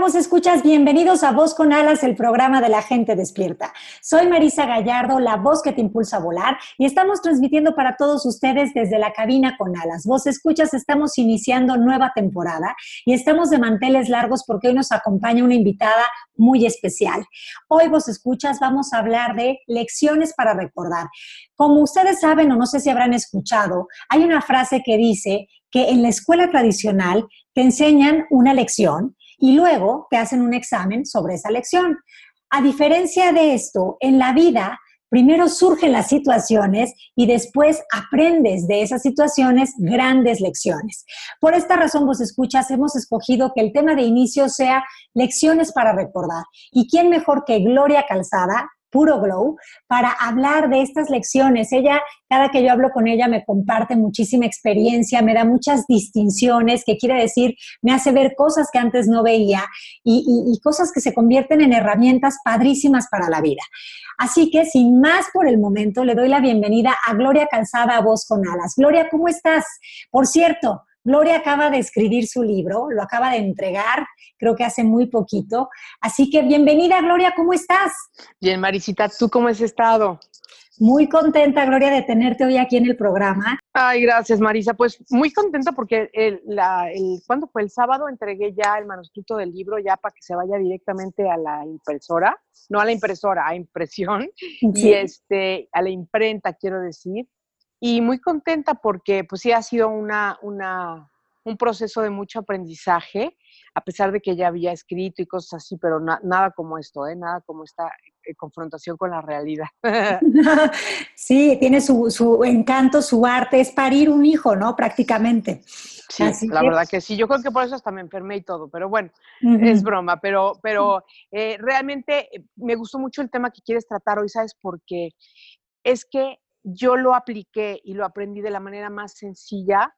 Vos escuchas, bienvenidos a Voz con Alas, el programa de la gente despierta. Soy Marisa Gallardo, la voz que te impulsa a volar, y estamos transmitiendo para todos ustedes desde la cabina con alas. Vos escuchas, estamos iniciando nueva temporada y estamos de manteles largos porque hoy nos acompaña una invitada muy especial. Hoy vos escuchas, vamos a hablar de lecciones para recordar. Como ustedes saben o no sé si habrán escuchado, hay una frase que dice que en la escuela tradicional te enseñan una lección y luego te hacen un examen sobre esa lección. A diferencia de esto, en la vida, primero surgen las situaciones y después aprendes de esas situaciones grandes lecciones. Por esta razón, vos escuchas, hemos escogido que el tema de inicio sea lecciones para recordar. ¿Y quién mejor que Gloria Calzada, Puro Glow, para hablar de estas lecciones. Ella, cada que yo hablo con ella, me comparte muchísima experiencia, me da muchas distinciones, que quiere decir, me hace ver cosas que antes no veía y, cosas que se convierten en herramientas padrísimas para la vida. Así que, sin más por el momento, le doy la bienvenida a Gloria Calzada, a Voz con Alas. Gloria, ¿cómo estás? Por cierto, Gloria acaba de escribir su libro, lo acaba de entregar, creo que hace muy poquito. Así que bienvenida, Gloria, ¿cómo estás? Bien, Marisita, ¿tú cómo has estado? Muy contenta, Gloria, de tenerte hoy aquí en el programa. Ay, gracias, Marisa. Pues muy contenta porque el, la, el, ¿cuándo fue? El sábado entregué ya el manuscrito del libro ya para que se vaya directamente a la impresora, no a la impresora, a impresión sí. y este, a la imprenta, quiero decir y muy contenta porque pues sí ha sido una, una, un proceso de mucho aprendizaje, a pesar de que ya había escrito y cosas así, pero na, nada como esto, ¿eh? nada como esta eh, confrontación con la realidad. sí, tiene su, su, encanto, su arte, es parir un hijo, ¿no? Prácticamente. Sí, así la que... verdad que sí, yo creo que por eso hasta me enfermé y todo, pero bueno, uh -huh. es broma, pero, pero eh, realmente me gustó mucho el tema que quieres tratar hoy, ¿sabes? Porque es que yo lo apliqué y lo aprendí de la manera más sencilla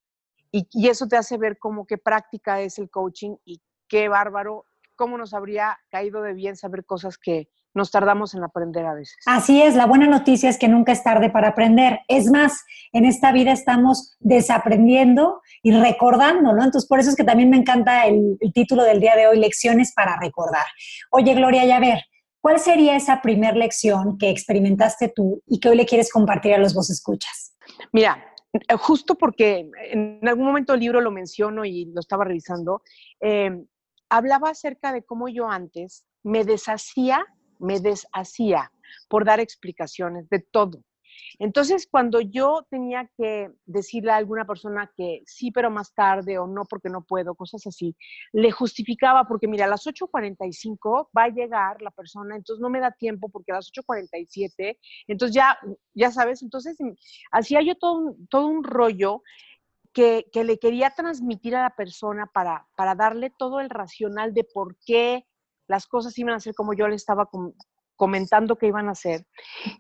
y, eso te hace ver como qué práctica es el coaching y qué bárbaro, cómo nos habría caído de bien saber cosas que nos tardamos en aprender a veces. Así es, la buena noticia es que nunca es tarde para aprender. Es más, en esta vida estamos desaprendiendo y recordando, ¿no? Entonces, por eso es que también me encanta el, el título del día de hoy, Lecciones para recordar. Oye, Gloria, ya ver, ¿Cuál sería esa primera lección que experimentaste tú y que hoy le quieres compartir a los vos escuchas? Mira, eh, justo porque en algún momento el libro lo menciono y lo estaba revisando, eh, hablaba acerca de cómo yo antes me deshacía, me deshacía por dar explicaciones de todo. Entonces, cuando yo tenía que decirle a alguna persona que sí, pero más tarde o no porque no puedo, cosas así, le justificaba porque, mira, a las 8.45 va a llegar la persona, entonces no me da tiempo porque a las 8.47, entonces ya, ya sabes, entonces hacía yo todo, todo un rollo que, que, le quería transmitir a la persona para, para darle todo el racional de por qué las cosas iban a ser como yo le estaba comentando qué iban a hacer.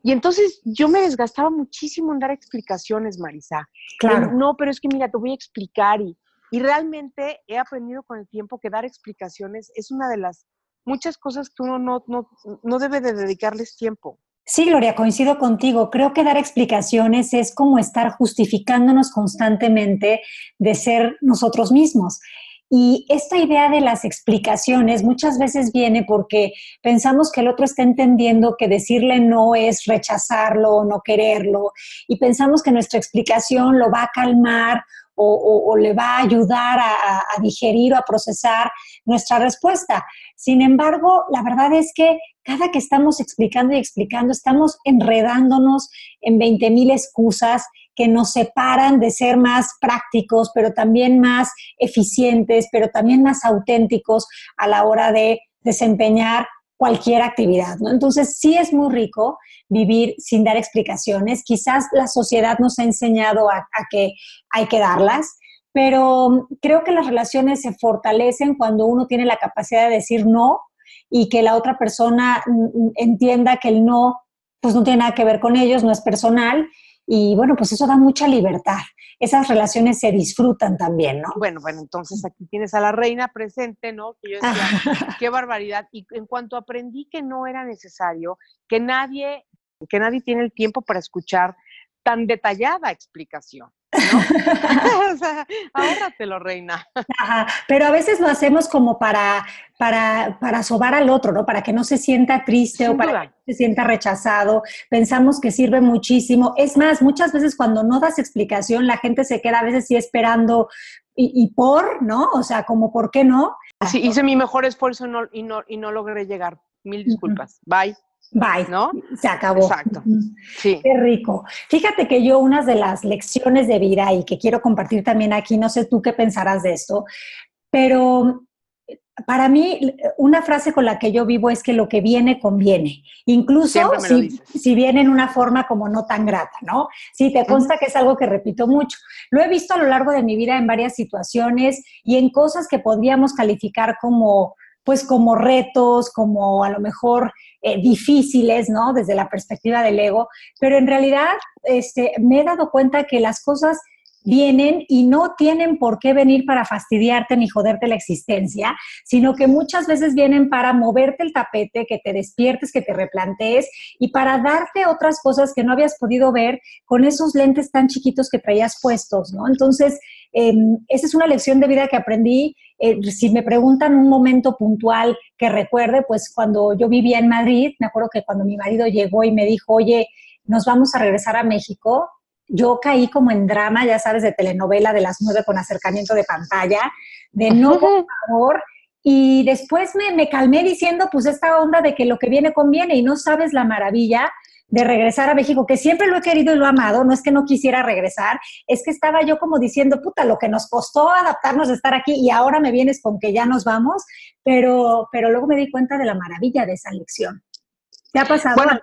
Y entonces yo me desgastaba muchísimo en dar explicaciones, Marisa. Claro. no, pero es que mira, te voy a explicar y, y realmente he aprendido con el tiempo que dar explicaciones es una de las muchas cosas que uno no, no, no debe de dedicarles tiempo. Sí, Gloria, coincido contigo. Creo que dar explicaciones es como estar justificándonos constantemente de ser nosotros mismos. Y esta idea de las explicaciones muchas veces viene porque pensamos que el otro está entendiendo que decirle no es rechazarlo o no quererlo y pensamos que nuestra explicación lo va a calmar o, le va a ayudar a, digerir o a procesar nuestra respuesta. Sin embargo, la verdad es que cada que estamos explicando y explicando, estamos enredándonos en 20 mil excusas que nos separan de ser más prácticos, pero también más eficientes, pero también más auténticos a la hora de desempeñar cualquier actividad, ¿no? Entonces, sí es muy rico vivir sin dar explicaciones. Quizás la sociedad nos ha enseñado a, que hay que darlas, pero creo que las relaciones se fortalecen cuando uno tiene la capacidad de decir no y que la otra persona entienda que el no, pues no tiene nada que ver con ellos, no es personal. Y bueno, pues eso da mucha libertad esas relaciones se disfrutan también, ¿no? Bueno, bueno, entonces aquí tienes a la reina presente, ¿no? Que yo decía, qué barbaridad. Y en cuanto aprendí que no era necesario, que nadie, que nadie tiene el tiempo para escuchar tan detallada explicación. ¿no? o sea, ahórratelo, reina. Ajá, pero a veces lo hacemos como para, para, para sobar al otro, ¿no? Para que no se sienta triste o para que no se sienta rechazado. Pensamos que sirve muchísimo. Es más, muchas veces cuando no das explicación, la gente se queda a veces sí esperando y, por, ¿no? O sea, como, ¿por qué no? Sí, hice mi mejor esfuerzo y, no, y no logré llegar. Mil disculpas. Bye. Bye. ¿No? Se acabó. Exacto. Sí. Qué rico. Fíjate que yo unas de las lecciones de vida y que quiero compartir también aquí, no sé tú qué pensarás de esto, pero para mí una frase con la que yo vivo es que lo que viene conviene, incluso si, si, viene en una forma como no tan grata, ¿no? Sí, te consta que es algo que repito mucho. Lo he visto a lo largo de mi vida en varias situaciones y en cosas que podríamos calificar como pues como retos, como a lo mejor eh, difíciles, ¿no? Desde la perspectiva del ego, pero en realidad este, me he dado cuenta que las cosas vienen y no tienen por qué venir para fastidiarte ni joderte la existencia, sino que muchas veces vienen para moverte el tapete, que te despiertes, que te replantees y para darte otras cosas que no habías podido ver con esos lentes tan chiquitos que traías puestos, ¿no? Entonces, em, esa es una lección de vida que aprendí eh, si me preguntan un momento puntual que recuerde, pues cuando yo vivía en Madrid, me acuerdo que cuando mi marido llegó y me dijo, oye, nos vamos a regresar a México, yo caí como en drama, ya sabes, de telenovela de las nueve con acercamiento de pantalla, de no, por favor. Y después me, me calmé diciendo, pues esta onda de que lo que viene conviene y no sabes la maravilla de regresar a México, que siempre lo he querido y lo he amado, no es que no quisiera regresar, es que estaba yo como diciendo, puta, lo que nos costó adaptarnos a estar aquí y ahora me vienes con que ya nos vamos, pero, pero luego me di cuenta de la maravilla de esa lección. ¿Te ha pasado? Bueno,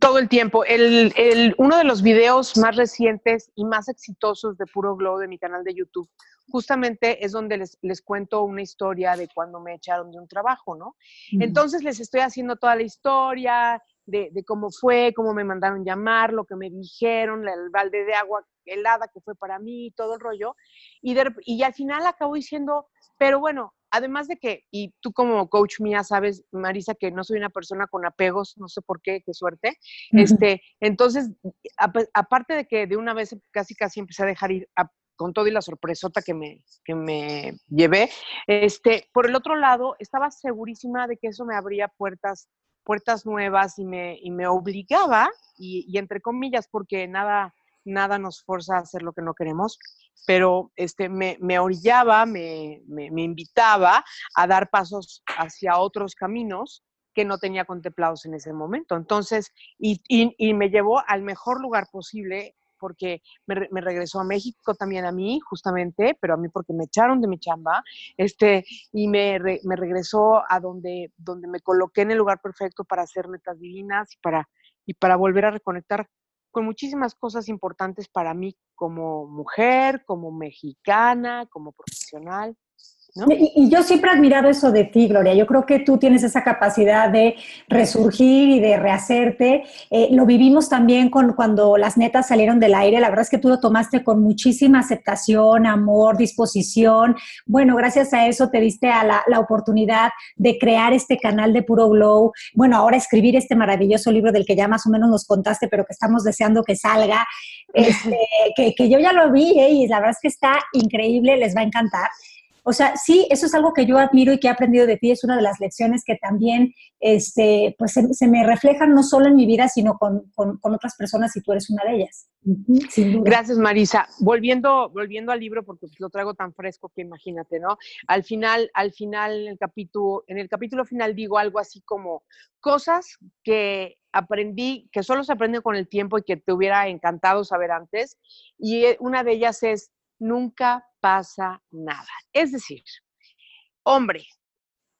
todo el tiempo. El, el, uno de los videos más recientes y más exitosos de Puro Glow de mi canal de YouTube, justamente es donde les, les cuento una historia de cuando me echaron de un trabajo, ¿no? Entonces les estoy haciendo toda la historia, de, cómo fue, cómo me mandaron llamar, lo que me dijeron, el balde de agua helada que fue para mí, todo el rollo. Y, y al final acabo diciendo, pero bueno, además de que, y tú como coach mía sabes, Marisa, que no soy una persona con apegos, no sé por qué, qué suerte. este, entonces, aparte de que de una vez casi casi empecé a dejar ir con todo y la sorpresota que me, que me llevé, este, por el otro lado, estaba segurísima de que eso me abría puertas puertas nuevas y me, y me obligaba, y, entre comillas, porque nada, nada nos forza a hacer lo que no queremos, pero este, me, orillaba, me, me, me, invitaba a dar pasos hacia otros caminos que no tenía contemplados en ese momento. Entonces, y, y, y me llevó al mejor lugar posible porque me, regresó a México también a mí, justamente, pero a mí porque me echaron de mi chamba, este, y me, me regresó a donde, donde me coloqué en el lugar perfecto para hacer metas divinas y para, y para volver a reconectar con muchísimas cosas importantes para mí como mujer, como mexicana, como profesional. Y, yo siempre he admirado eso de ti, Gloria. Yo creo que tú tienes esa capacidad de resurgir y de rehacerte. Eh, lo vivimos también con cuando las netas salieron del aire. La verdad es que tú lo tomaste con muchísima aceptación, amor, disposición. Bueno, gracias a eso te diste a la, la oportunidad de crear este canal de Puro Glow. Bueno, ahora escribir este maravilloso libro del que ya más o menos nos contaste, pero que estamos deseando que salga. Este, que, que, yo ya lo vi ¿eh? y la verdad es que está increíble, les va a encantar. O sea, sí, eso es algo que yo admiro y que he aprendido de ti, es una de las lecciones que también, este, pues se, me reflejan no solo en mi vida, sino con, otras personas y tú eres una de ellas. Gracias, Marisa. Volviendo, volviendo al libro, porque lo traigo tan fresco que imagínate, ¿no? Al final, al final, en el capítulo, en el capítulo final digo algo así como cosas que aprendí, que solo se aprende con el tiempo y que te hubiera encantado saber antes. Y eh, una de ellas es, nunca pasa nada. Es decir, hombre,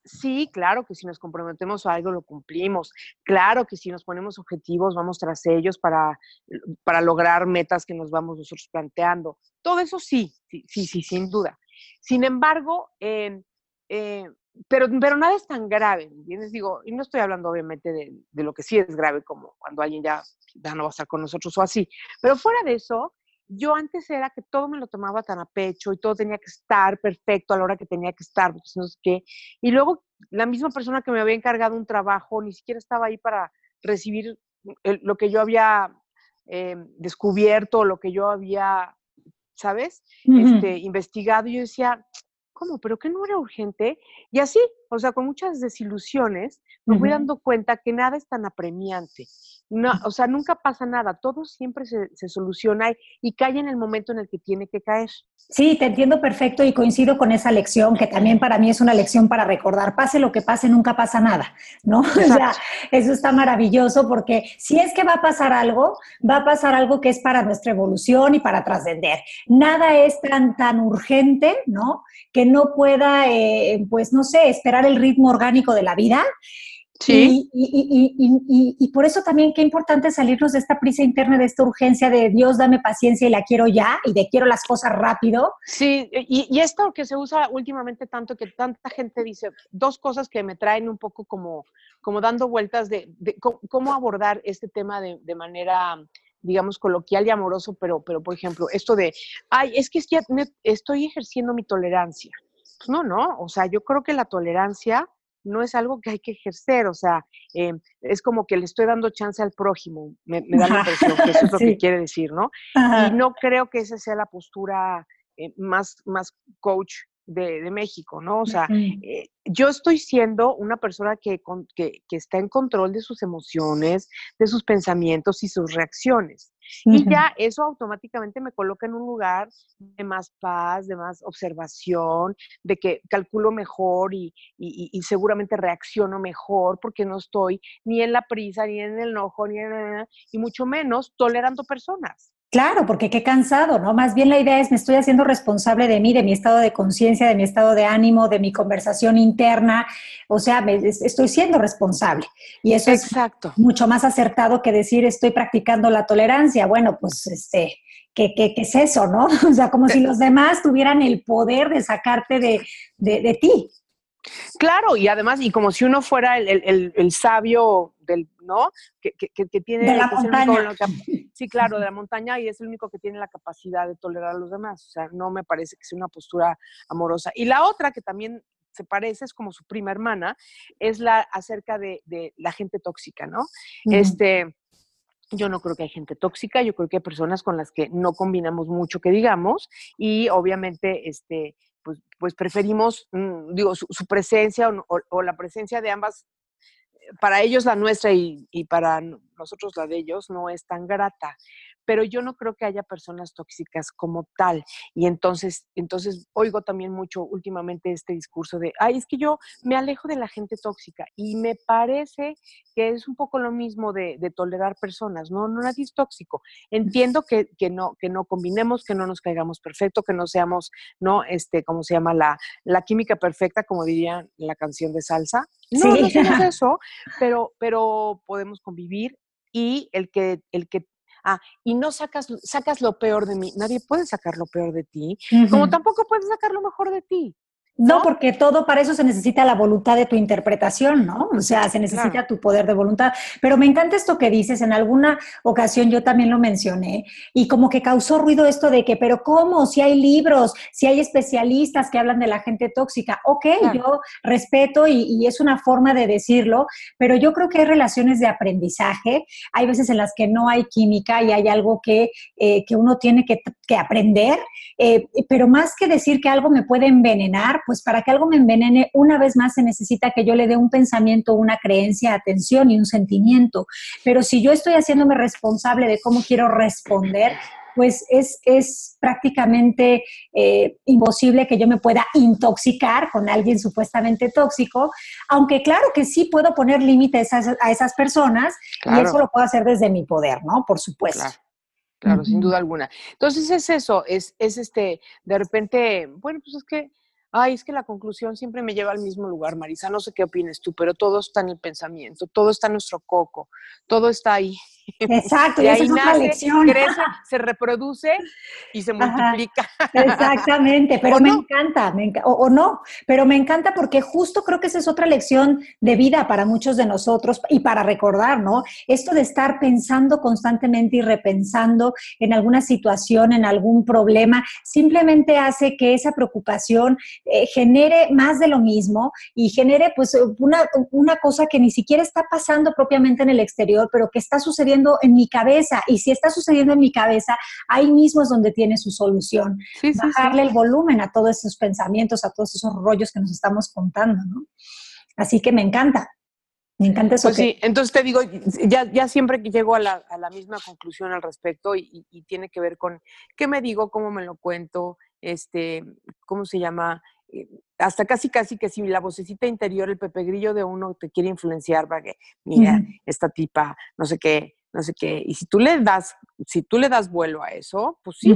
sí, claro que si nos comprometemos a algo lo cumplimos. Claro que si nos ponemos objetivos vamos tras ellos para, para lograr metas que nos vamos nosotros planteando. Todo eso sí, sí, sí, sin duda. Sin embargo, eh, pero, pero nada es tan grave, ¿entiendes? Digo, y no estoy hablando obviamente de, de, lo que sí es grave, como cuando alguien ya, ya no va a estar con nosotros o así. Pero fuera de eso, yo antes era que todo me lo tomaba tan a pecho y todo tenía que estar perfecto a la hora que tenía que estar, pues no sé qué. Y luego la misma persona que me había encargado un trabajo ni siquiera estaba ahí para recibir lo que yo había eh, descubierto, lo que yo había, ¿sabes? este, investigado. Y yo decía, ¿cómo? ¿Pero qué no era urgente? Y así, o sea, con muchas desilusiones, me fui dando cuenta que nada es tan apremiante. No, o sea, nunca pasa nada, todo siempre se, se, soluciona y cae en el momento en el que tiene que caer. Sí, te entiendo perfecto y coincido con esa lección, que también para mí es una lección para recordar, pase lo que pase, nunca pasa nada, ¿no? O sea, eso está maravilloso porque si es que va a pasar algo, va a pasar algo que es para nuestra evolución y para trascender. Nada es tan, tan urgente, ¿no? Que no pueda, eh, pues, no sé, esperar el ritmo orgánico de la vida Sí. Y, por eso también qué importante salirnos de esta prisa interna, de esta urgencia de Dios, dame paciencia y la quiero ya, y de quiero las cosas rápido. Sí, y, esto que se usa últimamente tanto, que tanta gente dice, dos cosas que me traen un poco como, como dando vueltas de, cómo, abordar este tema de, manera digamos, coloquial y amoroso, pero, pero por ejemplo, esto de, ay, es que estoy ejerciendo mi tolerancia. Pues no, no, o sea, yo creo que la tolerancia no es algo que hay que ejercer, o sea, eh, es como que le estoy dando chance al prójimo, me, da la impresión que eso es lo que quiere decir, ¿no? Y no creo que esa sea la postura eh, más, más coach de, México, ¿no? O sea, eh, yo estoy siendo una persona que, que, que, está en control de sus emociones, de sus pensamientos y sus reacciones. Y ya eso automáticamente me coloca en un lugar de más paz, de más observación, de que calculo mejor y, y, seguramente reacciono mejor porque no estoy ni en la prisa, ni en el enojo, ni en, y mucho menos tolerando personas. Claro, porque qué cansado, ¿no? Más bien la idea es, me estoy haciendo responsable de mí, de mi estado de conciencia, de mi estado de ánimo, de mi conversación interna, o sea, me, estoy siendo responsable. Y eso es mucho más acertado que decir, estoy practicando la tolerancia. Bueno, pues, este, ¿qué, qué, qué es eso, no? O sea, como si los demás tuvieran el poder de sacarte de, de, de ti. Claro, y además, y como si uno fuera el, el, el sabio del, ¿no? Que, que, que tiene... De la montaña. Sí, claro, de la montaña y es el único que tiene la capacidad de tolerar a los demás. O sea, no me parece que sea una postura amorosa. Y la otra que también se parece, es como su prima hermana, es la acerca de, de la gente tóxica, ¿no? Este, yo no creo que hay gente tóxica, yo creo que hay personas con las que no combinamos mucho, que digamos, y obviamente, este, pues, pues preferimos, mm, digo, su, presencia o, la presencia de ambas, para ellos la nuestra y, y para nosotros la de ellos no es tan grata pero yo no creo que haya personas tóxicas como tal. Y entonces, entonces oigo también mucho últimamente este discurso de, ay, es que yo me alejo de la gente tóxica y me parece que es un poco lo mismo de, tolerar personas, ¿no? No nadie es tóxico. Entiendo que, que, no, que no combinemos, que no nos caigamos perfecto, que no seamos, ¿no? Este, ¿cómo se llama? La, la química perfecta, como diría la canción de salsa. No, no somos eso, pero, pero podemos convivir y el que, el que Ah, y no sacas, sacas lo peor de mí. Nadie puede sacar lo peor de ti, como tampoco puedes sacar lo mejor de ti. No, porque todo para eso se necesita la voluntad de tu interpretación, ¿no? O sea, se necesita tu poder de voluntad. Pero me encanta esto que dices, en alguna ocasión yo también lo mencioné, y como que causó ruido esto de que, pero ¿cómo? Si hay libros, si hay especialistas que hablan de la gente tóxica. Ok, yo respeto y, es una forma de decirlo, pero yo creo que hay relaciones de aprendizaje, hay veces en las que no hay química y hay algo que, eh, que uno tiene que, aprender, eh, pero más que decir que algo me puede envenenar, pues para que algo me envenene, una vez más se necesita que yo le dé un pensamiento, una creencia, atención y un sentimiento. Pero si yo estoy haciéndome responsable de cómo quiero responder, pues es, es prácticamente eh, imposible que yo me pueda intoxicar con alguien supuestamente tóxico, aunque claro que sí puedo poner límites a, esas personas y eso lo puedo hacer desde mi poder, ¿no? Por supuesto. Claro. sin duda alguna. Entonces es eso, es, es este, de repente, bueno, pues es que Ay, es que la conclusión siempre me lleva al mismo lugar, Marisa. No sé qué opines tú, pero todo está en el pensamiento, todo está en nuestro coco, todo está ahí. Exacto, y, ahí es nace, crece, se reproduce y se multiplica. Exactamente, pero me encanta, me o, no, pero me encanta porque justo creo que esa es otra lección de vida para muchos de nosotros y para recordar, ¿no? Esto de estar pensando constantemente y repensando en alguna situación, en algún problema, simplemente hace que esa preocupación eh, genere más de lo mismo y genere pues una, una cosa que ni siquiera está pasando propiamente en el exterior, pero que está sucediendo en mi cabeza. Y si está sucediendo en mi cabeza, ahí mismo es donde tiene su solución. Bajarle el volumen a todos esos pensamientos, a todos esos rollos que nos estamos contando, ¿no? Así que me encanta. Me encanta eso. Pues sí, entonces te digo, ya, ya siempre llego a la, a la misma conclusión al respecto y, y, tiene que ver con qué me digo, cómo me lo cuento, este, ¿cómo se llama? Eh, hasta casi, casi que si la vocecita interior, el pepe grillo de uno te quiere influenciar para que, mira, esta tipa, no sé qué, no sé qué. Y si tú le das, si tú le das vuelo a eso, pues sí,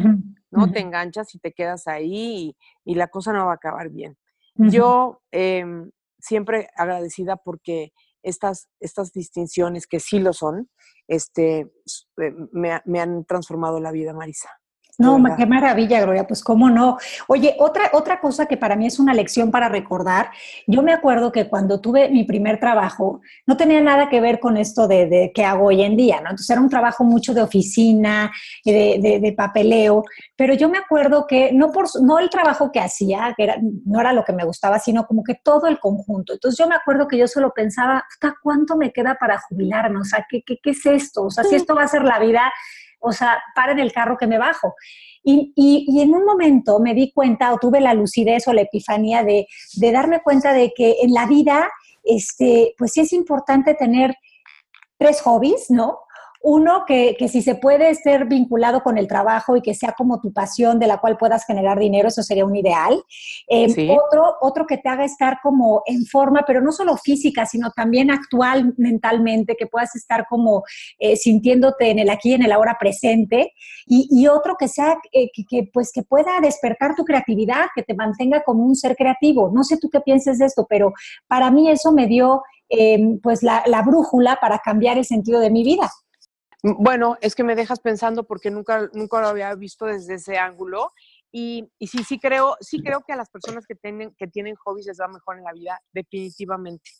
¿no? Te enganchas y te quedas ahí y, la cosa no va a acabar bien. Yo em, siempre agradecida porque estas, estas distinciones, que sí lo son, este, eh, me han transformado la vida, Marisa. No, qué maravilla, Gloria, pues cómo no. Oye, otra, otra cosa que para mí es una lección para recordar, yo me acuerdo que cuando tuve mi primer trabajo, no tenía nada que ver con esto de, de que hago hoy en día, ¿no? Entonces era un trabajo mucho de oficina, de, de, papeleo, pero yo me acuerdo que no, por, no el trabajo que hacía, que era, no era lo que me gustaba, sino como que todo el conjunto. Entonces yo me acuerdo que yo solo pensaba, ¿cuánto me queda para jubilarme? O sea, ¿qué, qué, qué es esto? O sea, si esto va a ser la vida o sea, para en el carro que me bajo. Y, y, en un momento me di cuenta o tuve la lucidez o la epifanía de, de darme cuenta de que en la vida, este, pues sí es importante tener tres hobbies, ¿no? Uno, que, que, si se puede ser vinculado con el trabajo y que sea como tu pasión de la cual puedas generar dinero, eso sería un ideal. Eh, otro, otro que te haga estar como en forma, pero no solo física, sino también actual mentalmente, que puedas estar como eh, sintiéndote en el aquí en el ahora presente. Y, y otro que sea, eh, que, que, pues que pueda despertar tu creatividad, que te mantenga como un ser creativo. No sé tú qué pienses de esto, pero para mí eso me dio pues la, la brújula para cambiar el sentido de mi vida. Bueno, es que me dejas pensando porque nunca, nunca lo había visto desde ese ángulo. Y, y sí, sí creo, sí creo que a las personas que tienen, que tienen hobbies les va mejor en la vida, definitivamente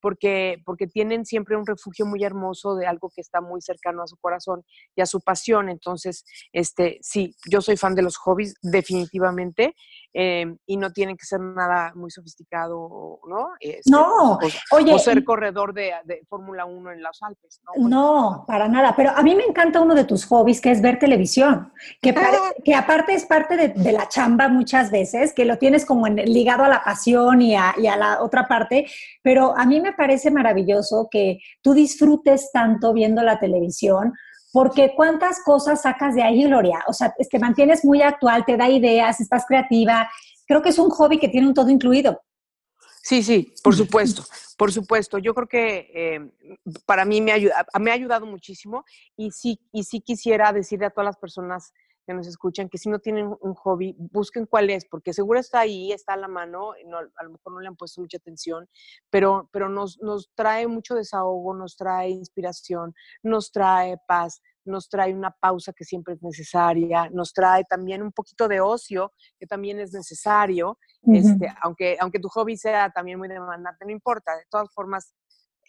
porque, porque tienen siempre un refugio muy hermoso de algo que está muy cercano a su corazón y a su pasión. Entonces, este, sí, yo soy fan de los hobbies, definitivamente, em, y no tienen que ser nada muy sofisticado, ¿no? Este, no, o, oye. O ser corredor de, de Fórmula 1 en los Alpes, ¿no? no, para nada, pero a mí me encanta uno de tus hobbies, que es ver televisión, que, que aparte es parte de, de, la chamba muchas veces, que lo tienes como ligado a la pasión y a, y a la otra parte, pero a mí me parece maravilloso que tú disfrutes tanto viendo la televisión, porque cuántas cosas sacas de ahí, Gloria. O sea, te mantienes muy actual, te da ideas, estás creativa. Creo que es un hobby que tiene un todo incluido. Sí, sí, por supuesto, por supuesto. Yo creo que eh, para mí me, ayuda, me ha ayudado muchísimo y sí, y sí quisiera decirle a todas las personas que nos escuchan, que si no tienen un hobby, busquen cuál es, porque seguro está ahí, está a la mano, no, a lo mejor no le han puesto mucha atención, pero, pero nos, nos trae mucho desahogo, nos trae inspiración, nos trae paz, nos trae una pausa que siempre es necesaria, nos trae también un poquito de ocio que también es necesario, este, aunque, aunque tu hobby sea también muy demandante, no importa, de todas formas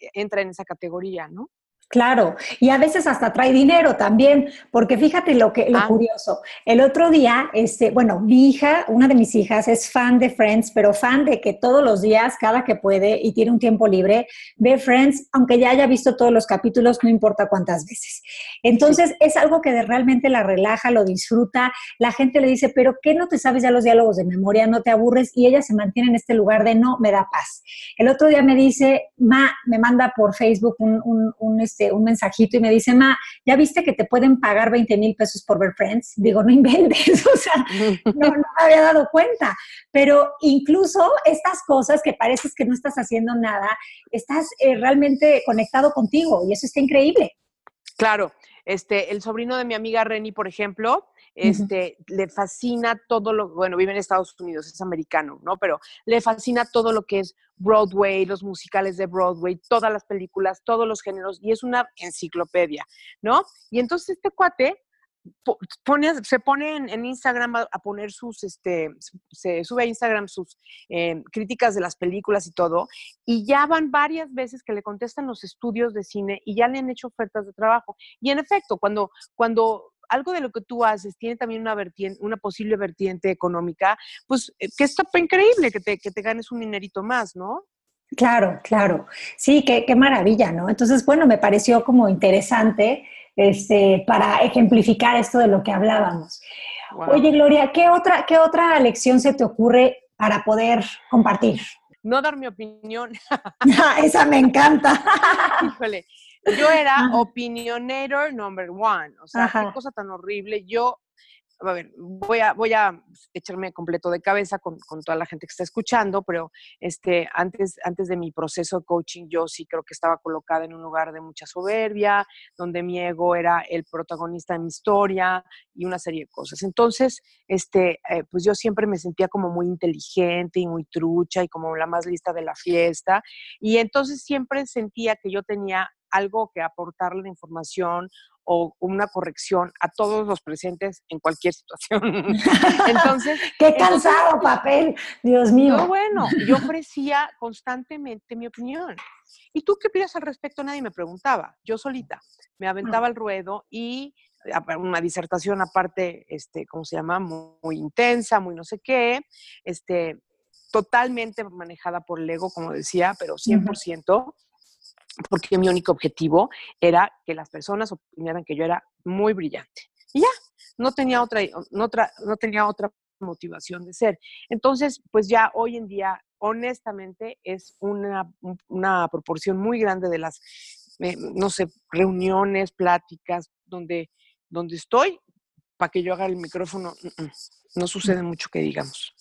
eh, entra en esa categoría, ¿no? Claro, y a veces hasta trae dinero también, porque fíjate lo que lo ah. curioso. El otro día, este, bueno, mi hija, una de mis hijas es fan de Friends, pero fan de que todos los días, cada que puede y tiene un tiempo libre, ve Friends, aunque ya haya visto todos los capítulos, no importa cuántas veces. Entonces, es algo que realmente la relaja, lo disfruta. La gente le dice, "¿Pero qué no te sabes ya los diálogos de memoria? ¿No te aburres?" Y ella se mantiene en este lugar de no, me da paz. El otro día me dice, "Ma, me manda por Facebook un, un, un este un mensajito y me dice, Ma, ¿ya viste que te pueden pagar 20 mil pesos por ver Friends? Digo, no inventes, o sea, no, me había dado cuenta. Pero incluso estas cosas que pareces que no estás haciendo nada, estás eh, realmente conectado contigo y eso está increíble. Claro, este, el sobrino de mi amiga Reni, por ejemplo, este, le fascina todo lo, bueno, vive en Estados Unidos, es americano, ¿no? Pero le fascina todo lo que es Broadway, los musicales de Broadway, todas las películas, todos los géneros, y es una enciclopedia, ¿no? Y entonces este cuate Pone, se pone en, Instagram a, poner sus, este, se sube a Instagram sus eh, críticas de las películas y todo, y ya van varias veces que le contestan los estudios de cine y ya le han hecho ofertas de trabajo. Y en efecto, cuando, cuando algo de lo que tú haces tiene también una, vertiente, una posible vertiente económica, pues eh, que está increíble que te, que te ganes un dinerito más, ¿no? Claro, claro. Sí, qué, qué maravilla, ¿no? Entonces, bueno, me pareció como interesante este, para ejemplificar esto de lo que hablábamos. Oye, Gloria, ¿qué otra, ¿qué otra lección se te ocurre para poder compartir? No dar mi opinión. Esa me encanta. Híjole, yo era opinionator number one, o sea, qué cosa tan horrible. Yo, a ver, voy a, voy a echarme completo de cabeza con, toda la gente que está escuchando, pero este, antes, antes de mi proceso de coaching, yo sí creo que estaba colocada en un lugar de mucha soberbia, donde mi ego era el protagonista de mi historia y una serie de cosas. Entonces, este, eh, pues yo siempre me sentía como muy inteligente y muy trucha y como la más lista de la fiesta. Y entonces siempre sentía que yo tenía algo que aportarle de información o una corrección a todos los presentes en cualquier situación. entonces, qué cansado papel, Dios mío. No, bueno, yo ofrecía constantemente mi opinión. ¿Y tú qué opinas al respecto? Nadie me preguntaba. Yo solita me aventaba el ruedo y una disertación aparte, este, ¿cómo se llama? Muy, intensa, muy no sé qué, este, totalmente manejada por el ego, como decía, pero 100% porque mi único objetivo era que las personas opinaran que yo era muy brillante. Y ya, no tenía otra, no no tenía otra motivación de ser. Entonces, pues ya hoy en día, honestamente, es una, una proporción muy grande de las, eh, no sé, reuniones, pláticas, donde, donde estoy, para que yo haga el micrófono. Mm, mm no sucede mucho que digamos.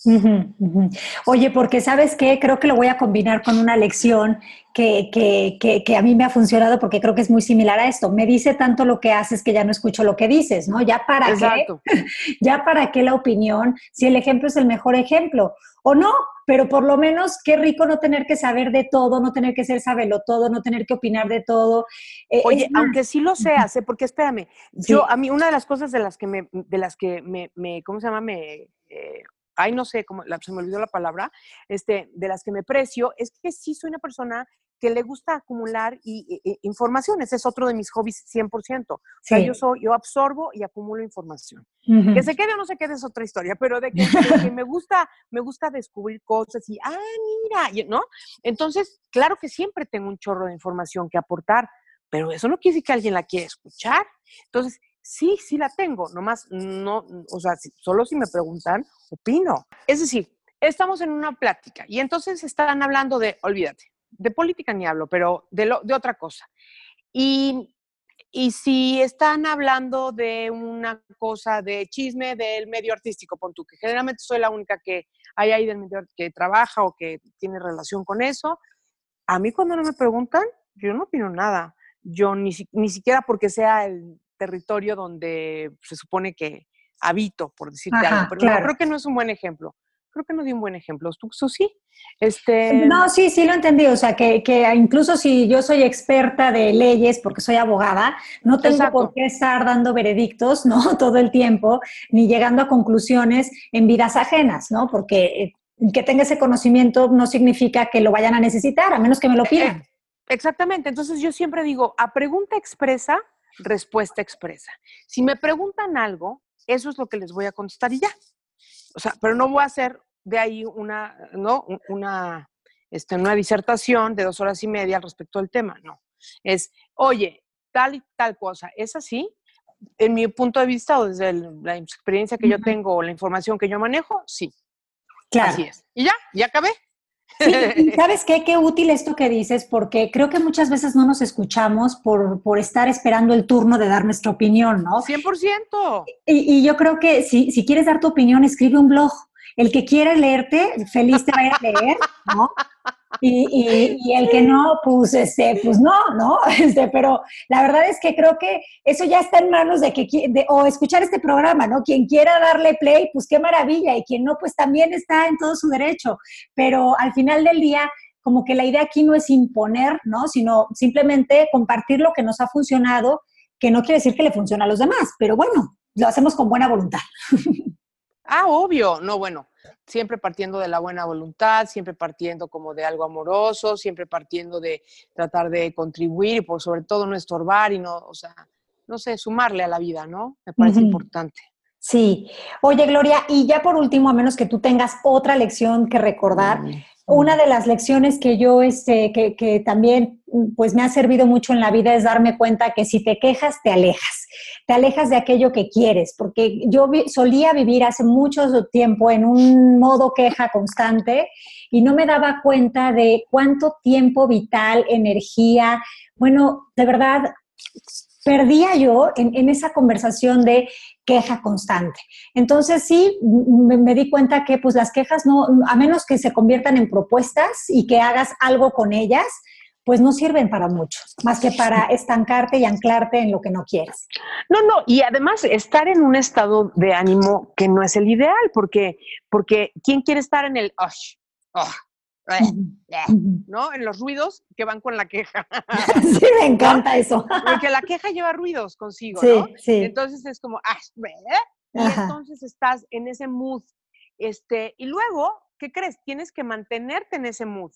Oye, porque sabes qué, creo que lo voy a combinar con una lección que, que, que, a mí me ha funcionado porque creo que es muy similar a esto. Me dice tanto lo que haces que ya no escucho lo que dices, ¿no? Ya para Exacto. qué, ya para qué la opinión, si el ejemplo es el mejor ejemplo o no, pero por lo menos qué rico no tener que saber de todo, no tener que ser sabelo todo, no tener que opinar de todo. Eh, Oye, aunque sí lo seas, ¿eh? porque espérame, yo a mí una de las cosas de las que me, de las que me, me ¿cómo se llama? Me, eh, ay, no sé, cómo, se me olvidó la palabra, este, de las que me precio, es que sí soy una persona que le gusta acumular y, información. Ese es otro de mis hobbies 100%. O sea, yo, soy, yo absorbo y acumulo información. Que se quede o no se quede es otra historia, pero de que, me, gusta, me gusta descubrir cosas y, ah, mira, ¿no? Entonces, claro que siempre tengo un chorro de información que aportar, pero eso no quiere decir que alguien la quiera escuchar. Entonces, sí, sí la tengo, nomás no, o sea, solo si me preguntan, opino. Es decir, estamos en una plática y entonces están hablando de, olvídate, de política ni hablo, pero de, lo, de otra cosa. Y, y si están hablando de una cosa de chisme del medio artístico, pon tú, que generalmente soy la única que hay ahí del medio que trabaja o que tiene relación con eso, a mí cuando no me preguntan, yo no opino nada. Yo ni, ni siquiera porque sea el territorio donde se supone que habito, por decirte algo, pero creo que no es un buen ejemplo. creo que no di un buen ejemplo. ¿Tú, sí? Este... No, sí, sí lo entendí. O sea, que, incluso si yo soy experta de leyes porque soy abogada, no tengo por qué estar dando veredictos, ¿no? Todo el tiempo, ni llegando a conclusiones en vidas ajenas, ¿no? Porque eh, que tenga ese conocimiento no significa que lo vayan a necesitar, a menos que me lo pidan. Eh, exactamente. Entonces yo siempre digo, a pregunta expresa, respuesta expresa. Si me preguntan algo, eso es lo que les voy a contestar y ya. O sea, pero no voy a hacer de ahí una, ¿no? Una, este, una disertación de dos horas y media al respecto del tema, no. Es, oye, tal y tal cosa, ¿es así? En mi punto de vista o desde la experiencia que yo tengo o la información que yo manejo, sí. Claro. Así es. Y ya, ya acabé. ¿Sabes qué? Qué útil esto que dices, porque creo que muchas veces no nos escuchamos por, por estar esperando el turno de dar nuestra opinión, ¿no? 100%. Y, y yo creo que si, si quieres dar tu opinión, escribe un blog. El que quiere leerte, feliz te va a leer, ¿no? Y, el que no, pues, este, pues no, ¿no? Este, pero la verdad es que creo que eso ya está en manos de que, de, o escuchar este programa, ¿no? Quien quiera darle play, pues qué maravilla, y quien no, pues también está en todo su derecho. Pero al final del día, como que la idea aquí no es imponer, ¿no? Sino simplemente compartir lo que nos ha funcionado, que no quiere decir que le funcione a los demás, pero bueno, lo hacemos con buena voluntad. Ah, obvio, no, bueno, siempre partiendo de la buena voluntad, siempre partiendo como de algo amoroso, siempre partiendo de tratar de contribuir y por sobre todo no estorbar y no, o sea, no sé, sumarle a la vida, ¿no? Me parece importante. Sí. Oye, Gloria, y ya por último, a menos que tú tengas otra lección que recordar, una de las lecciones que yo, este, que, que, también, pues me ha servido mucho en la vida es darme cuenta que si te quejas, te alejas. Te alejas de aquello que quieres, porque yo solía vivir hace mucho tiempo en un modo queja constante y no me daba cuenta de cuánto tiempo vital, energía, bueno, de verdad, perdía yo en, esa conversación de queja constante. Entonces sí, me, me, di cuenta que pues las quejas no, a menos que se conviertan en propuestas y que hagas algo con ellas, pues no sirven para mucho, más que para estancarte y anclarte en lo que no quieres. No, no, y además estar en un estado de ánimo que no es el ideal, porque, porque ¿quién quiere estar en el, ¿no? En los ruidos que van con la queja. Sí, me encanta eso. Porque la queja lleva ruidos consigo, ¿no? Sí. Entonces es como, ah, y entonces estás en ese mood. Este, y luego, ¿qué crees? Tienes que mantenerte en ese mood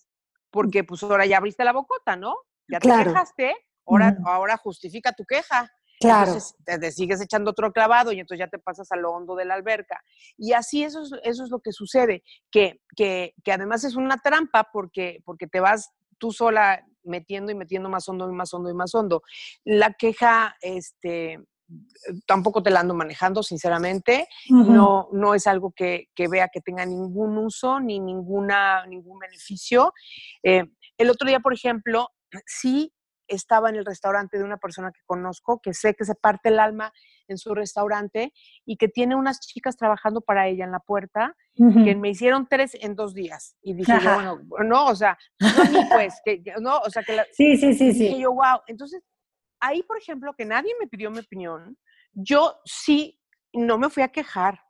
porque pues ahora ya abriste la bocota, ¿no? Ya te quejaste, ahora, ahora justifica tu queja. Claro. Entonces te, sigues echando otro clavado y entonces ya te pasas a lo hondo de la alberca. Y así eso es, eso es lo que sucede, que, que, que además es una trampa porque, porque te vas tú sola metiendo y metiendo más hondo y más hondo y más hondo. La queja, este, tampoco te la ando manejando, sinceramente. no, no es algo que, vea que tenga ningún uso ni ninguna, ningún beneficio. Eh, el otro día, por ejemplo, sí estaba en el restaurante de una persona que conozco, que sé que se parte el alma en su restaurante y que tiene unas chicas trabajando para ella en la puerta, que me hicieron tres en dos días. Y dije yo, bueno, no, o sea, no pues, que, no, o sea, que la, sí, sí, sí, dije yo, wow. Entonces, ahí, por ejemplo, que nadie me pidió mi opinión, yo sí no me fui a quejar,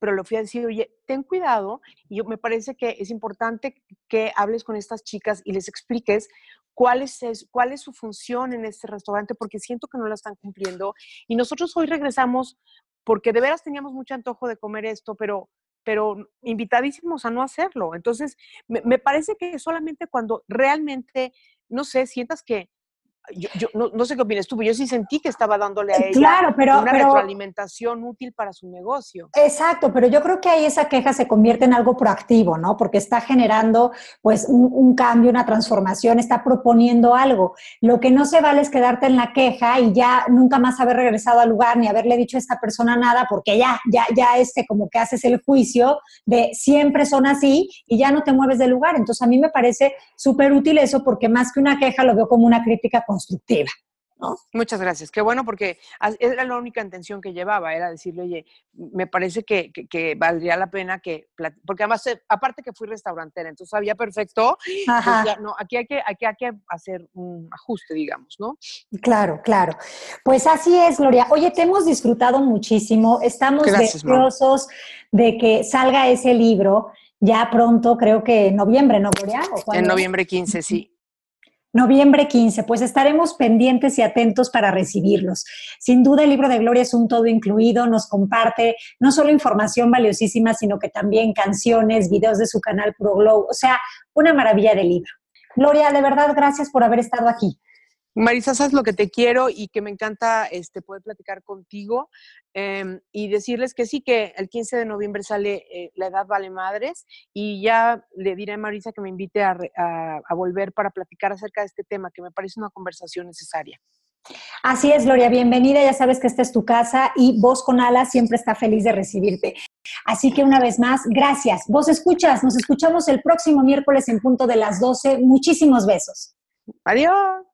pero le fui a decir, oye, ten cuidado, y yo, me parece que es importante que hables con estas chicas y les expliques cuál es, cuál es su función en este restaurante, porque siento que no la están cumpliendo. Y nosotros hoy regresamos porque de veras teníamos mucho antojo de comer esto, pero pero invitadísimos a no hacerlo. Entonces, me, me parece que solamente cuando realmente, no sé, sientas que, yo, no, sé qué opinas tú, pero yo sí sentí que estaba dándole a ella claro, pero, una retroalimentación útil para su negocio. Exacto, pero yo creo que ahí esa queja se convierte en algo proactivo, ¿no? Porque está generando pues un, cambio, una transformación, está proponiendo algo. Lo que no se vale es quedarte en la queja y ya nunca más haber regresado al lugar ni haberle dicho a esta persona nada, porque ya, ya, ya este como que haces el juicio de siempre son así y ya no te mueves del lugar. Entonces a mí me parece súper útil eso porque más que una queja lo veo como una crítica constructiva. Muchas gracias. Qué bueno, porque era la única intención que llevaba, era decirle, oye, me parece que, que, valdría la pena que, porque además, eh, aparte que fui restaurantera, entonces sabía perfecto, pues no, aquí hay, que, aquí hay que hacer un ajuste, digamos, ¿no? Claro, claro. Pues así es, Gloria. Oye, te hemos disfrutado muchísimo, estamos deseosos de que salga ese libro ya pronto, creo que en noviembre, ¿no, Gloria? en noviembre 15, sí. Noviembre 15, pues estaremos pendientes y atentos para recibirlos. Sin duda el libro de Gloria es un todo incluido, nos comparte no solo información valiosísima, sino que también canciones, videos de su canal Pro Glow, o sea, una maravilla de libro. Gloria, de verdad, gracias por haber estado aquí. Marisa, sabes lo que te quiero y que me encanta este, poder platicar contigo em, y decirles que sí, que el 15 de noviembre sale eh, La Edad Vale Madres y ya le diré a Marisa que me invite a, a, volver para platicar acerca de este tema, que me parece una conversación necesaria. Así es, Gloria, bienvenida, ya sabes que esta es tu casa y Vos con Alas siempre está feliz de recibirte. Así que una vez más, gracias. Vos escuchas, nos escuchamos el próximo miércoles en punto de las 12. Muchísimos besos. Adiós.